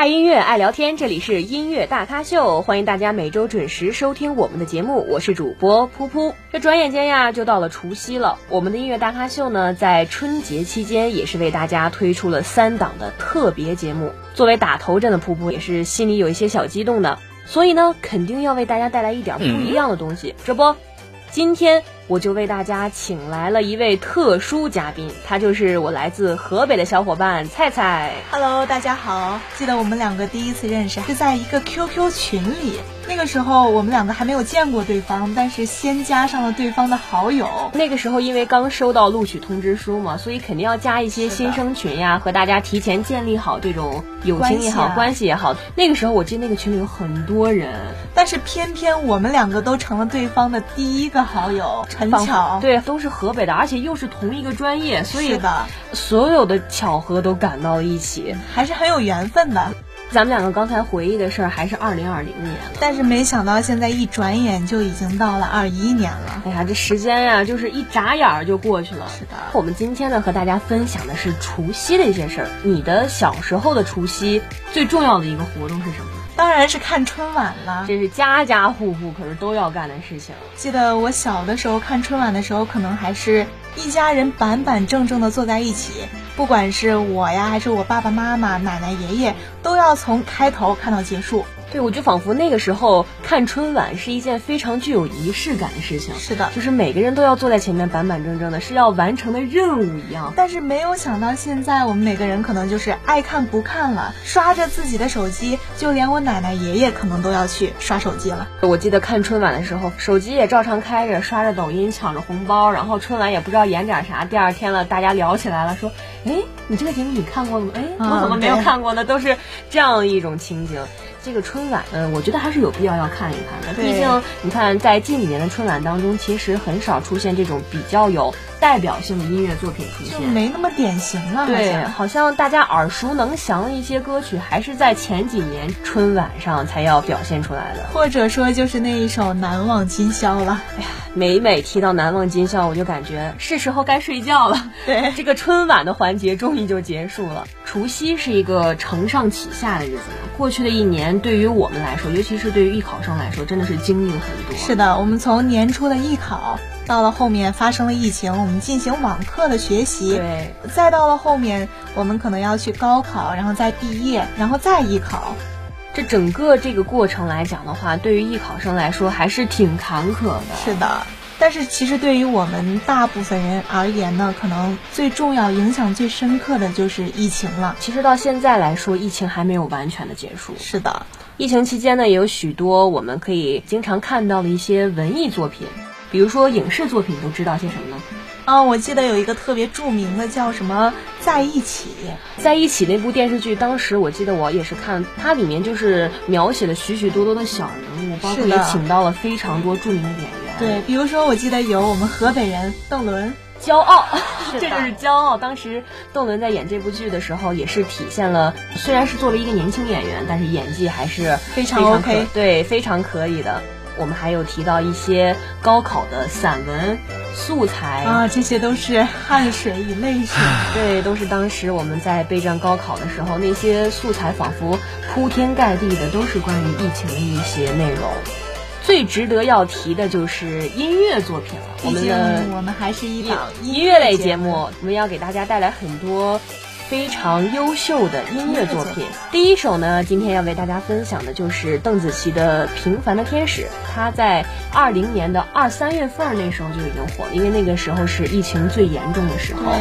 爱音乐，爱聊天，这里是音乐大咖秀，欢迎大家每周准时收听我们的节目，我是主播噗噗。这转眼间呀，就到了除夕了。我们的音乐大咖秀呢，在春节期间也是为大家推出了三档的特别节目。作为打头阵的噗噗，也是心里有一些小激动的，所以呢，肯定要为大家带来一点不一样的东西。这不，今天。我就为大家请来了一位特殊嘉宾，他就是我来自河北的小伙伴菜菜。Hello，大家好！记得我们两个第一次认识是在一个 QQ 群里，那个时候我们两个还没有见过对方，但是先加上了对方的好友。那个时候因为刚收到录取通知书嘛，所以肯定要加一些新生群呀，和大家提前建立好这种友情也好，关系也好。那个时候我记得那个群里有很多人，但是偏偏我们两个都成了对方的第一个好友。很巧，对，都是河北的，而且又是同一个专业，所以所有的巧合都赶到了一起，还是很有缘分的。咱们两个刚才回忆的事儿还是二零二零年，但是没想到现在一转眼就已经到了二一年了。哎呀，这时间呀，就是一眨眼儿就过去了。是的，我们今天呢和大家分享的是除夕的一些事儿。你的小时候的除夕最重要的一个活动是什么？当然是看春晚了，这是家家户户可是都要干的事情。记得我小的时候看春晚的时候，可能还是一家人板板正正的坐在一起，不管是我呀，还是我爸爸妈妈、奶奶、爷爷，都要从开头看到结束。对，我就仿佛那个时候看春晚是一件非常具有仪式感的事情。是的，就是每个人都要坐在前面板板正正的，是要完成的任务一样。但是没有想到，现在我们每个人可能就是爱看不看了，刷着自己的手机，就连我奶奶爷爷可能都要去刷手机了。我记得看春晚的时候，手机也照常开着，刷着抖音，抢着红包，然后春晚也不知道演点啥。第二天了，大家聊起来了，说：“哎，你这个节目你看过了吗？哎，我怎么没有看过呢？”都是这样一种情景。这个春晚，嗯，我觉得还是有必要要看一看的。毕竟，你看，在近几年的春晚当中，其实很少出现这种比较有代表性的音乐作品出现，就没那么典型了。对，好像大家耳熟能详的一些歌曲，还是在前几年春晚上才要表现出来的。或者说，就是那一首《难忘今宵》了。哎呀，每每提到《难忘今宵》，我就感觉是时候该睡觉了。对，这个春晚的环节终于就结束了。除夕是一个承上启下的日子。过去的一年，对于我们来说，尤其是对于艺考生来说，真的是经历了很多。是的，我们从年初的艺考，到了后面发生了疫情，我们进行网课的学习，对，再到了后面，我们可能要去高考，然后再毕业，然后再艺考。这整个这个过程来讲的话，对于艺考生来说，还是挺坎坷的。是的。但是其实对于我们大部分人而言呢，可能最重要、影响最深刻的就是疫情了。其实到现在来说，疫情还没有完全的结束。是的，疫情期间呢，也有许多我们可以经常看到的一些文艺作品，比如说影视作品，都知道些什么呢？啊，我记得有一个特别著名的叫什么《在一起》。在一起那部电视剧，当时我记得我也是看，它里面就是描写了许许多多的小人物，包括也请到了非常多著名的演员。对，比如说我记得有我们河北人邓伦，骄傲，这就是骄傲。当时邓伦在演这部剧的时候，也是体现了，虽然是作为一个年轻演员，但是演技还是非常 OK，对，非常可以的。我们还有提到一些高考的散文素材啊，这些都是汗水与泪水。对，都是当时我们在备战高考的时候，那些素材仿佛铺天盖地的，都是关于疫情的一些内容。最值得要提的就是音乐作品了。我们的我们还是一档音乐类节目，我们要给大家带来很多非常优秀的音乐作品。第一首呢，今天要为大家分享的就是邓紫棋的《平凡的天使》。她在二零年的二三月份那时候就已经火了，因为那个时候是疫情最严重的时候。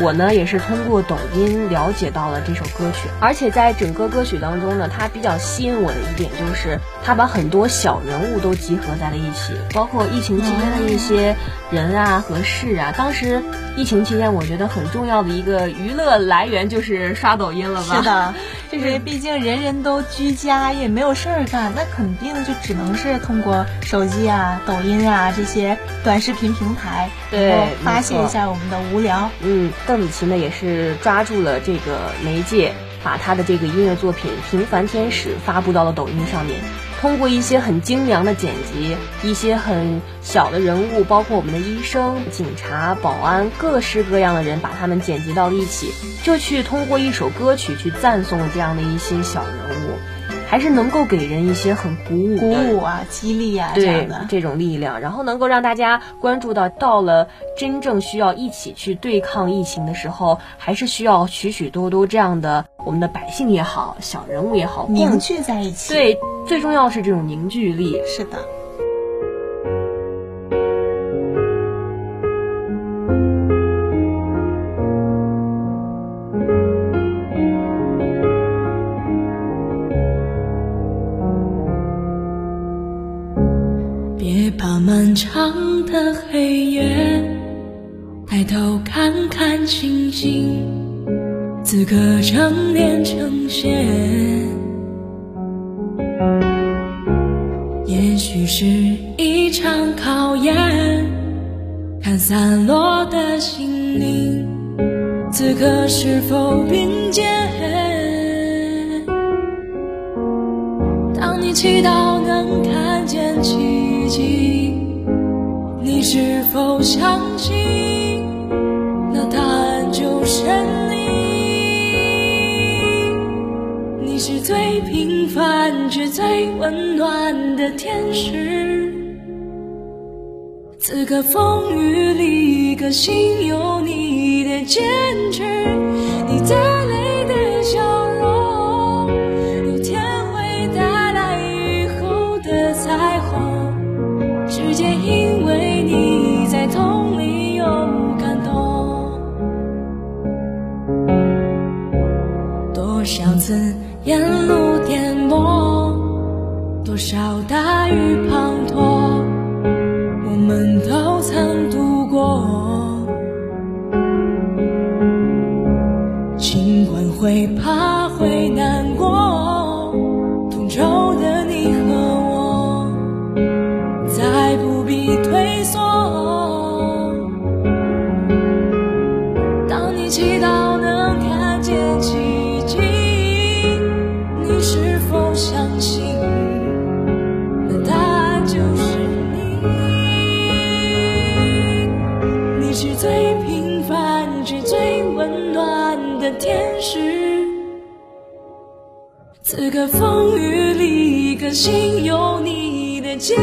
我呢也是通过抖音了解到了这首歌曲，而且在整个歌曲当中呢，它比较吸引我的一点就是它把很多小人物都集合在了一起，包括疫情期间的一些人啊和事啊。当时疫情期间，我觉得很重要的一个娱乐来源就是刷抖音了吧？是的。就是毕竟人人都居家，也没有事儿干，那肯定就只能是通过手机啊、抖音啊这些短视频平台，对，发泄一下我们的无聊。嗯，邓紫棋呢也是抓住了这个媒介，把她的这个音乐作品《平凡天使》发布到了抖音上面。通过一些很精良的剪辑，一些很小的人物，包括我们的医生、警察、保安，各式各样的人，把他们剪辑到了一起，就去通过一首歌曲去赞颂这样的一些小人物。还是能够给人一些很鼓舞、鼓舞啊、激励啊这样的这种力量，然后能够让大家关注到，到了真正需要一起去对抗疫情的时候，还是需要许许多多这样的我们的百姓也好、小人物也好，凝聚在一起。对，最重要是这种凝聚力。是的。此刻正连成线。也许是一场考验，看散落的心灵，此刻是否并肩？当你祈祷能看见奇迹。你是否相信，你是最平凡却最温暖的天使。此刻风雨里，可心有你的坚少大雨在风雨里，甘心有你的肩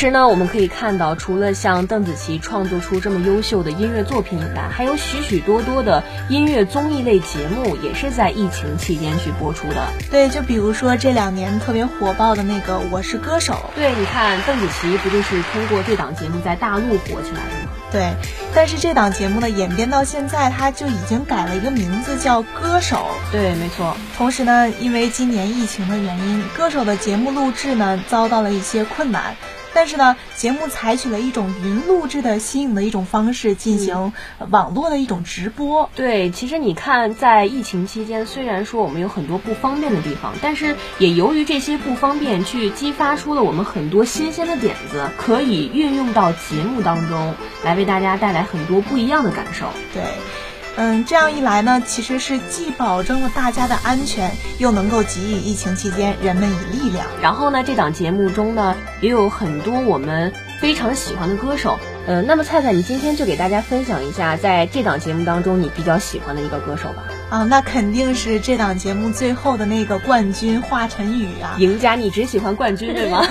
实呢，我们可以看到，除了像邓紫棋创作出这么优秀的音乐作品以外，还有许许多多的音乐综艺类节目也是在疫情期间去播出的。对，就比如说这两年特别火爆的那个《我是歌手》。对，你看邓紫棋不就是通过这档节目在大陆火起来的吗？对，但是这档节目呢演变到现在，它就已经改了一个名字，叫《歌手》。对，没错。同时呢，因为今年疫情的原因，《歌手》的节目录制呢遭到了一些困难。但是呢，节目采取了一种云录制的新颖的一种方式进行网络的一种直播。对，其实你看，在疫情期间，虽然说我们有很多不方便的地方，但是也由于这些不方便，去激发出了我们很多新鲜的点子，可以运用到节目当中，来为大家带来很多不一样的感受。对。嗯，这样一来呢，其实是既保证了大家的安全，又能够给予疫情期间人们以力量。然后呢，这档节目中呢，也有很多我们非常喜欢的歌手。嗯，那么菜菜，你今天就给大家分享一下，在这档节目当中你比较喜欢的一个歌手吧。啊，那肯定是这档节目最后的那个冠军华晨宇啊！赢家，你只喜欢冠军对吗？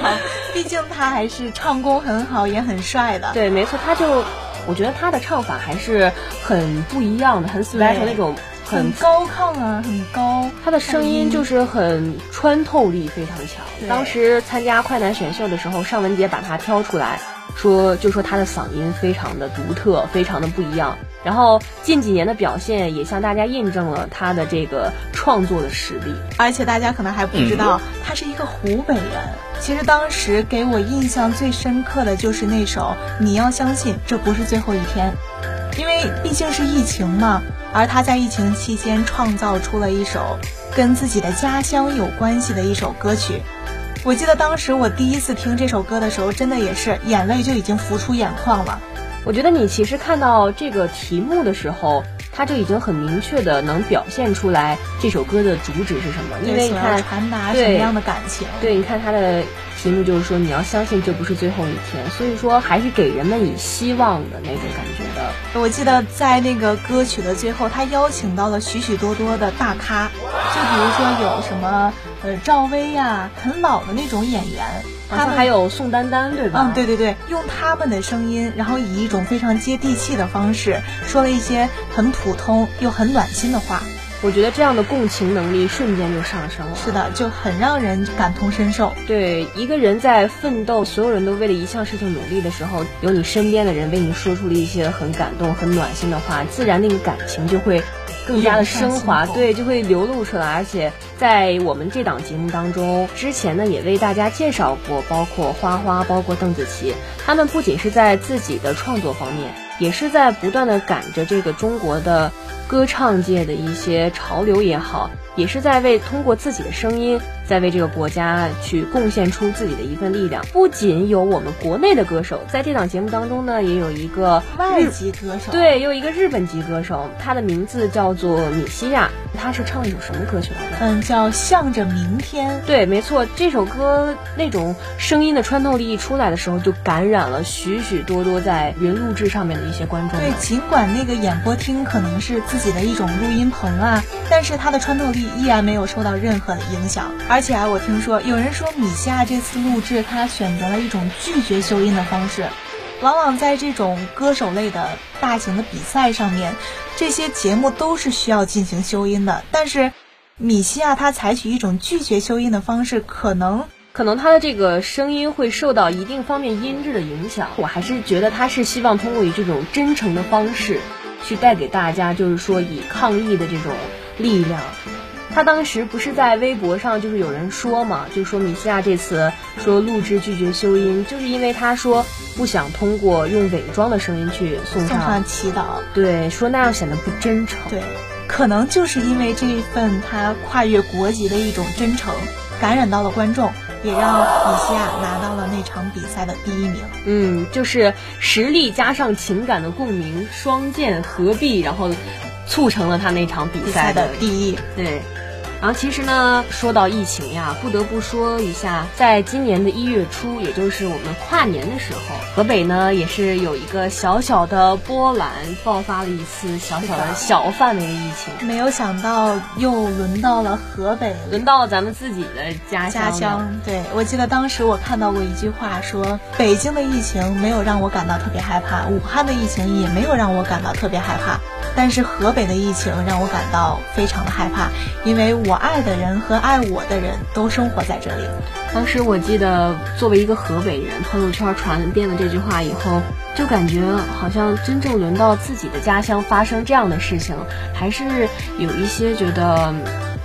毕竟他还是唱功很好，也很帅的。对，没错，他就。我觉得他的唱法还是很不一样的，很 special 那种，很高亢啊，很高。他的声音就是很穿透力非常强。当时参加快男选秀的时候，尚雯婕把他挑出来。说就说他的嗓音非常的独特，非常的不一样。然后近几年的表现也向大家印证了他的这个创作的实力。而且大家可能还不知道，他是一个湖北人。其实当时给我印象最深刻的就是那首《你要相信这不是最后一天》，因为毕竟是疫情嘛。而他在疫情期间创造出了一首跟自己的家乡有关系的一首歌曲。我记得当时我第一次听这首歌的时候，真的也是眼泪就已经浮出眼眶了。我觉得你其实看到这个题目的时候，它就已经很明确的能表现出来这首歌的主旨是什么，因为你看传达什么样的感情。对，你看它的。题目就是说，你要相信这不是最后一天，所以说还是给人们以希望的那种感觉的。我记得在那个歌曲的最后，他邀请到了许许多多的大咖，就比如说有什么呃赵薇呀，很老的那种演员，他们还有宋丹丹，对吧？嗯，对对对，用他们的声音，然后以一种非常接地气的方式，说了一些很普通又很暖心的话。我觉得这样的共情能力瞬间就上升了。是的，就很让人感同身受。对，一个人在奋斗，所有人都为了一项事情努力的时候，有你身边的人为你说出了一些很感动、很暖心的话，自然那个感情就会更加的升华，对，就会流露出来。而且在我们这档节目当中，之前呢也为大家介绍过，包括花花，包括邓紫棋，他们不仅是在自己的创作方面，也是在不断的赶着这个中国的。歌唱界的一些潮流也好，也是在为通过自己的声音。在为这个国家去贡献出自己的一份力量。不仅有我们国内的歌手，在这档节目当中呢，也有一个外籍歌手，对，有一个日本籍歌手，他的名字叫做米西亚。他是唱了一首什么歌曲来着？嗯，叫《向着明天》。对，没错，这首歌那种声音的穿透力一出来的时候，就感染了许许多多在云录制上面的一些观众。对，尽管那个演播厅可能是自己的一种录音棚啊，但是它的穿透力依然没有受到任何的影响，而。而且啊，我听说有人说米西亚这次录制，他选择了一种拒绝修音的方式。往往在这种歌手类的大型的比赛上面，这些节目都是需要进行修音的。但是米西亚他采取一种拒绝修音的方式，可能可能他的这个声音会受到一定方面音质的影响。我还是觉得他是希望通过以这种真诚的方式，去带给大家，就是说以抗议的这种力量。他当时不是在微博上，就是有人说嘛，就说米西亚这次说录制拒绝修音，就是因为他说不想通过用伪装的声音去送上祈祷，对，说那样显得不真诚。对，可能就是因为这一份他跨越国籍的一种真诚，感染到了观众，也让米西亚拿到了那场比赛的第一名。嗯，就是实力加上情感的共鸣，双剑合璧，然后促成了他那场比赛的第一。对。然后其实呢，说到疫情呀，不得不说一下，在今年的一月初，也就是我们跨年的时候，河北呢也是有一个小小的波澜，爆发了一次小小的小范围的疫情。没有想到又轮到了河北，轮到了咱们自己的家家乡。对，我记得当时我看到过一句话，说北京的疫情没有让我感到特别害怕，武汉的疫情也没有让我感到特别害怕。但是河北的疫情让我感到非常的害怕，因为我爱的人和爱我的人都生活在这里。当时我记得，作为一个河北人，朋友圈传遍了这句话以后，就感觉好像真正轮到自己的家乡发生这样的事情，还是有一些觉得。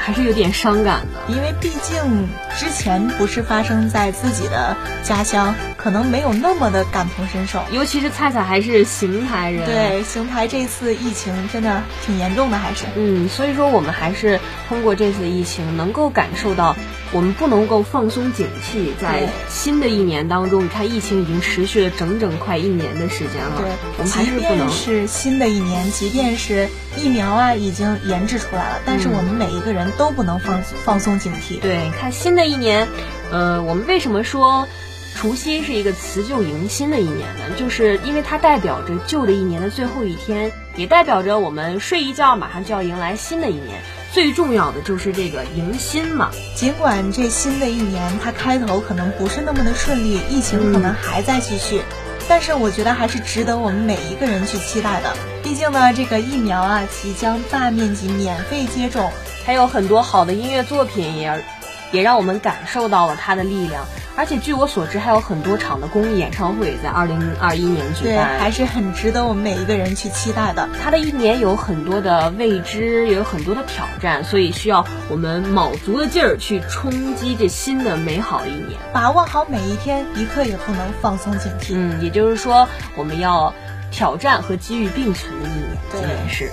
还是有点伤感的，因为毕竟之前不是发生在自己的家乡，可能没有那么的感同身受。尤其是菜菜还是邢台人，对邢台这次疫情真的挺严重的，还是嗯，所以说我们还是通过这次疫情能够感受到，我们不能够放松警惕，在新的一年当中，你看疫情已经持续了整整快一年的时间了，对，我们还是不能是新的一年，即便是疫苗啊已经研制出来了，但是我们每一个人。都不能放放松警惕。对，看新的一年，呃，我们为什么说除夕是一个辞旧迎新的一年呢？就是因为它代表着旧的一年的最后一天，也代表着我们睡一觉马上就要迎来新的一年。最重要的就是这个迎新嘛。尽管这新的一年它开头可能不是那么的顺利，疫情可能还在继续。但是我觉得还是值得我们每一个人去期待的。毕竟呢，这个疫苗啊即将大面积免费接种，还有很多好的音乐作品也，也让我们感受到了他的力量。而且据我所知，还有很多场的公益演唱会在二零二一年举办，还是很值得我们每一个人去期待的。他的一年有很多的未知，也有很多的挑战，所以需要我们卯足了劲儿去冲击这新的美好的一年，把握好每一天，一刻也不能放松警惕。嗯，也就是说，我们要挑战和机遇并存的一年，今年是。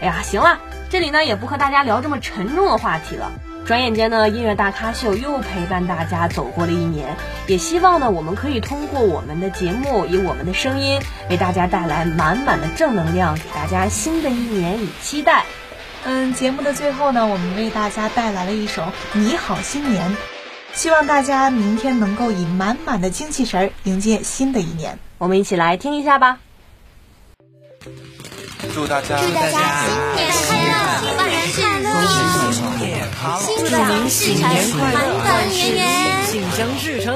哎呀，行了，这里呢也不和大家聊这么沉重的话题了。转眼间呢，音乐大咖秀又陪伴大家走过了一年，也希望呢，我们可以通过我们的节目，以我们的声音，为大家带来满满的正能量，给大家新的一年以期待。嗯，节目的最后呢，我们为大家带来了一首《你好新年》，希望大家明天能够以满满的精气神迎接新的一年。我们一起来听一下吧。祝大家祝大家新年快乐，万事如意。祝您新年快乐，万事圆圆，心想事成。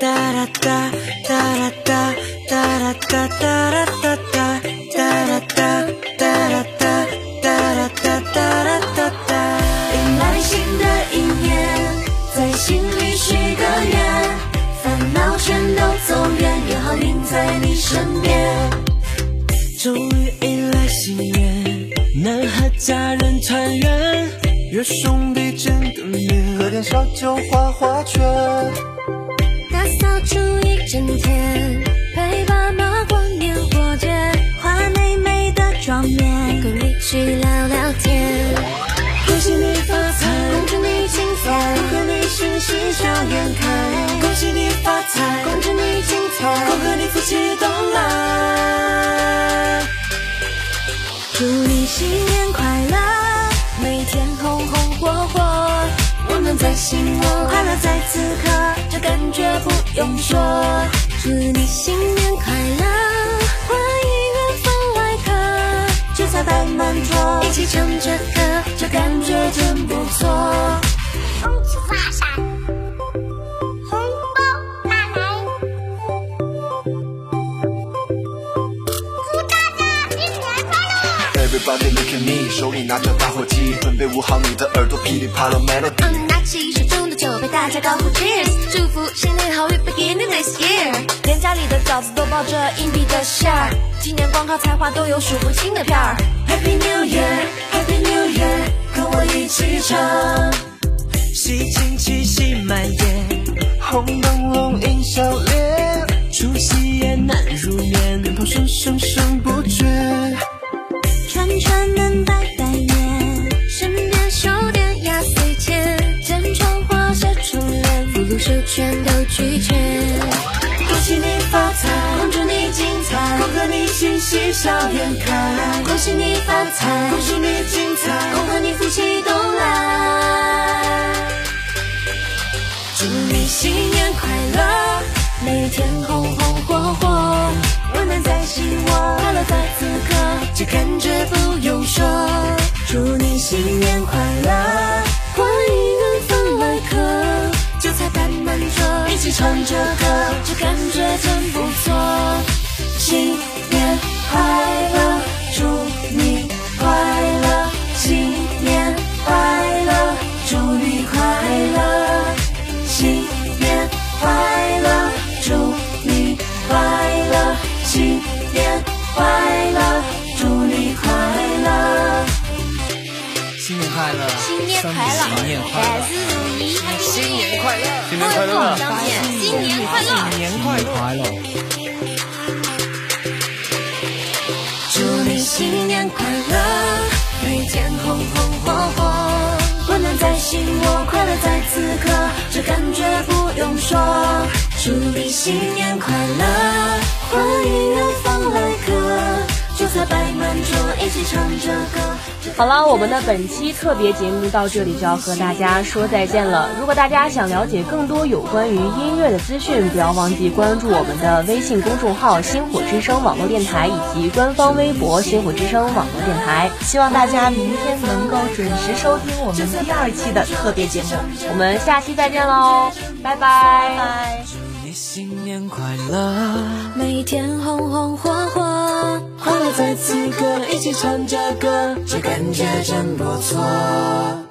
哒啦哒哒啦哒哒啦哒哒啦哒哒新年快乐。每天红红火火，我们在心窝，快乐在此刻，这感觉不用说。祝你新年快乐，欢迎远方来客，酒菜摆满桌，一起唱着歌，这感觉真 Everybody look at me，手里拿着打火机，准备捂好你的耳朵，噼里啪啦 melody。嗯，拿起手中的酒杯，大家高呼 Cheers，祝福新年好运 beginning this year。连家里的饺子都包着硬币的馅儿，今年光靠才华都有数不清的片儿。Happy New Year，Happy New Year，跟我一起唱。喜庆气息蔓延，红灯笼映笑脸，除夕夜难入眠，鞭炮声声声不绝。手全都拒绝。恭喜你发财，恭祝你精彩，恭贺你新喜笑颜开。恭喜你发财，恭祝你精彩，恭贺你福气东来。祝你新年快乐，每天红红火火，温暖在心窝，快乐在此刻，这感觉不用说。祝你新年快乐。唱着歌，这感觉真不错。新年快乐，祝你快乐，新年快乐，祝你快乐，新年快乐，祝你快乐，新年快乐，祝你快乐。新年快乐，新年快乐，新年快乐快乐，新年快乐，新年快乐。祝你新年快乐，每天红红火火，温暖在心窝，快乐在此刻，这感觉不用说。祝你新年快乐，欢迎远方好了，我们的本期特别节目到这里就要和大家说再见了。如果大家想了解更多有关于音乐的资讯，不要忘记关注我们的微信公众号“星火之声网络电台”以及官方微博“星火之声网络电台”。希望大家明天能够准时收听我们第二期的特别节目。我们下期再见喽，拜拜。拜拜。你新年快乐，每天红红火火，快乐在此刻，一起唱着歌，这感觉真不错。